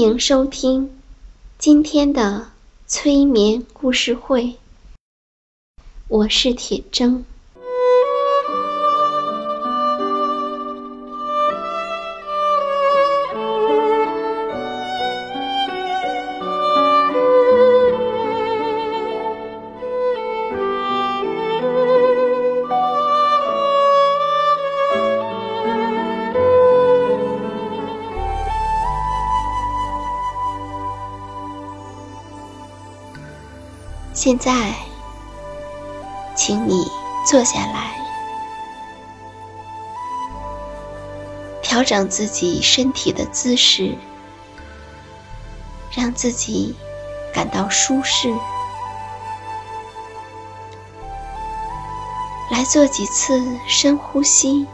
欢迎收听今天的催眠故事会，我是铁铮。现在，请你坐下来，调整自己身体的姿势，让自己感到舒适。来做几次深呼吸。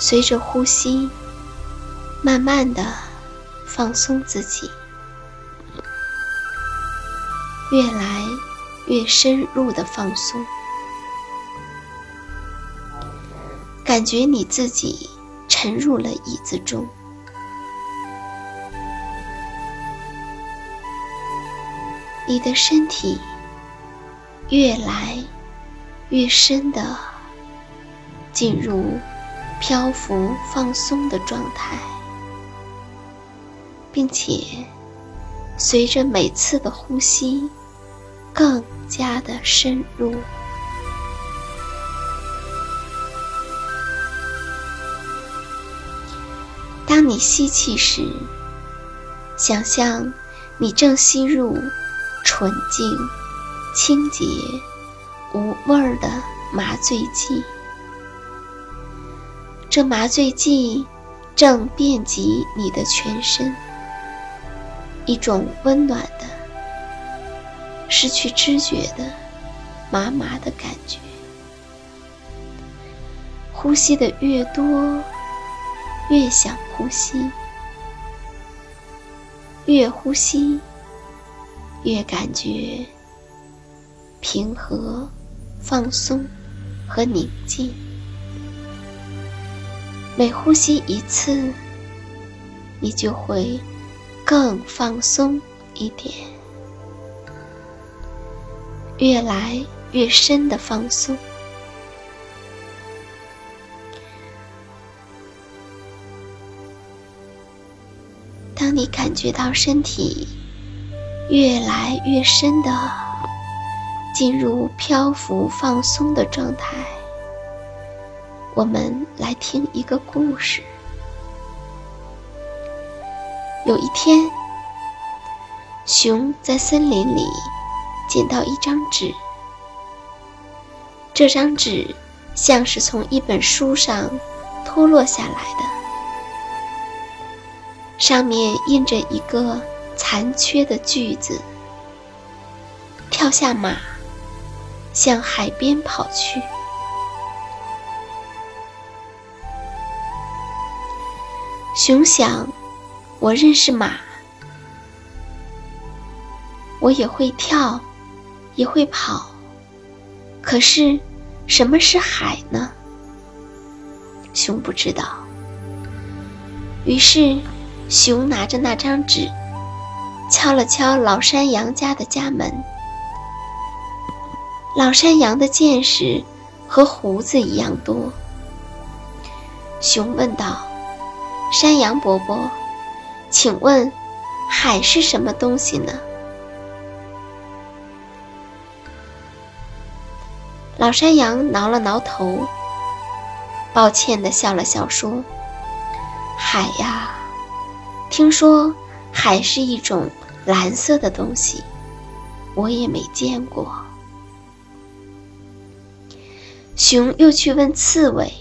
随着呼吸，慢慢的放松自己，越来越深入的放松，感觉你自己沉入了椅子中，你的身体越来越深的进入。漂浮放松的状态，并且随着每次的呼吸，更加的深入。当你吸气时，想象你正吸入纯净、清洁、无味儿的麻醉剂。这麻醉剂正遍及你的全身，一种温暖的、失去知觉的麻麻的感觉。呼吸的越多，越想呼吸；越呼吸，越感觉平和、放松和宁静。每呼吸一次，你就会更放松一点，越来越深的放松。当你感觉到身体越来越深的进入漂浮放松的状态。我们来听一个故事。有一天，熊在森林里捡到一张纸，这张纸像是从一本书上脱落下来的，上面印着一个残缺的句子：“跳下马，向海边跑去。”熊想：“我认识马，我也会跳，也会跑。可是，什么是海呢？熊不知道。于是，熊拿着那张纸，敲了敲老山羊家的家门。老山羊的见识和胡子一样多。熊问道：“山羊伯伯，请问，海是什么东西呢？”老山羊挠了挠头，抱歉地笑了笑，说：“海呀，听说海是一种蓝色的东西，我也没见过。”熊又去问刺猬，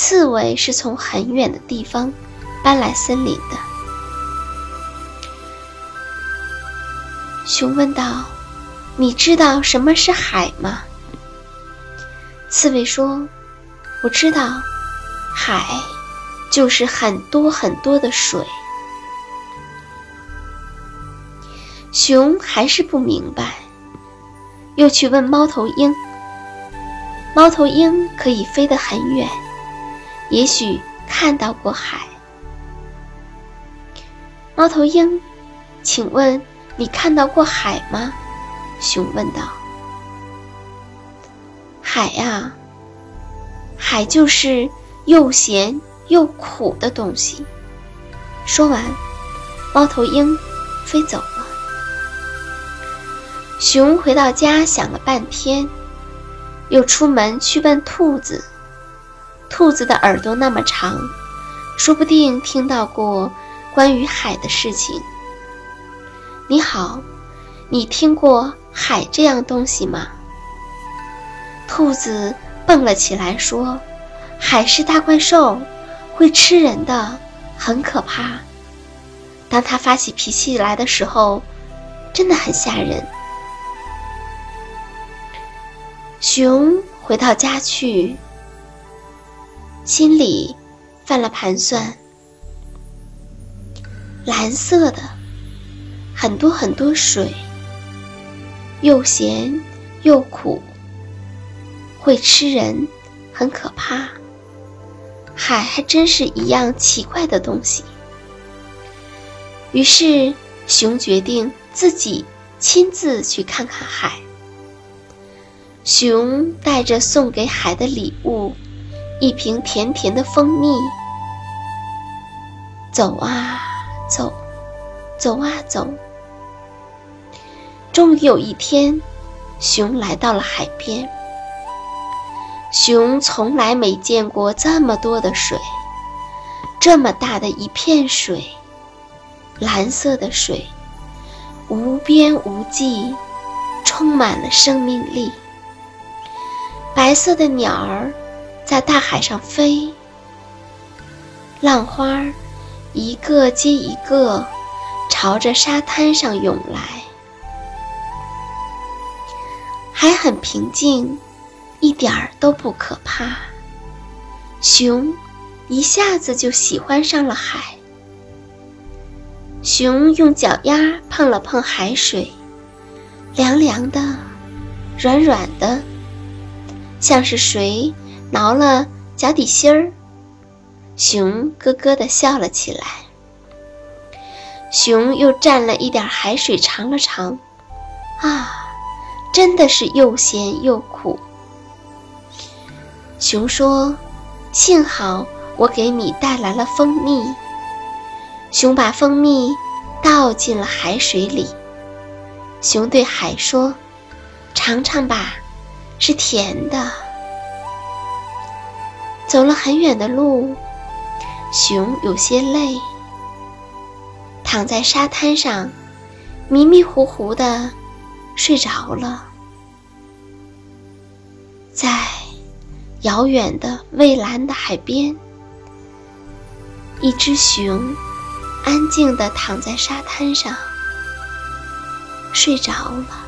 刺猬是从很远的地方搬来森林的。熊问道：“你知道什么是海吗？”刺猬说：“我知道，海就是很多很多的水。”熊还是不明白，又去问猫头鹰。猫头鹰可以飞得很远，也许看到过海。猫头鹰，请问你看到过海吗？熊问道。海呀，海就是又咸又苦的东西。说完，猫头鹰飞走了。熊回到家，想了半天。又出门去问兔子，兔子的耳朵那么长，说不定听到过关于海的事情。你好，你听过海这样东西吗？兔子蹦了起来说：“海是大怪兽，会吃人的，很可怕。当它发起脾气来的时候，真的很吓人。”熊回到家去，心里犯了盘算。蓝色的，很多很多水，又咸又苦，会吃人，很可怕。海还真是一样奇怪的东西。于是，熊决定自己亲自去看看海。熊带着送给海的礼物，一瓶甜甜的蜂蜜。走啊走，走啊走。终于有一天，熊来到了海边。熊从来没见过这么多的水，这么大的一片水，蓝色的水，无边无际，充满了生命力。白色的鸟儿在大海上飞，浪花一个接一个朝着沙滩上涌来，海很平静，一点儿都不可怕。熊一下子就喜欢上了海。熊用脚丫碰了碰海水，凉凉的，软软的。像是谁挠了脚底心儿，熊咯咯地笑了起来。熊又蘸了一点海水尝了尝，啊，真的是又咸又苦。熊说：“幸好我给你带来了蜂蜜。”熊把蜂蜜倒进了海水里。熊对海说：“尝尝吧。”是甜的。走了很远的路，熊有些累，躺在沙滩上，迷迷糊糊的睡着了。在遥远的蔚蓝的海边，一只熊安静的躺在沙滩上，睡着了。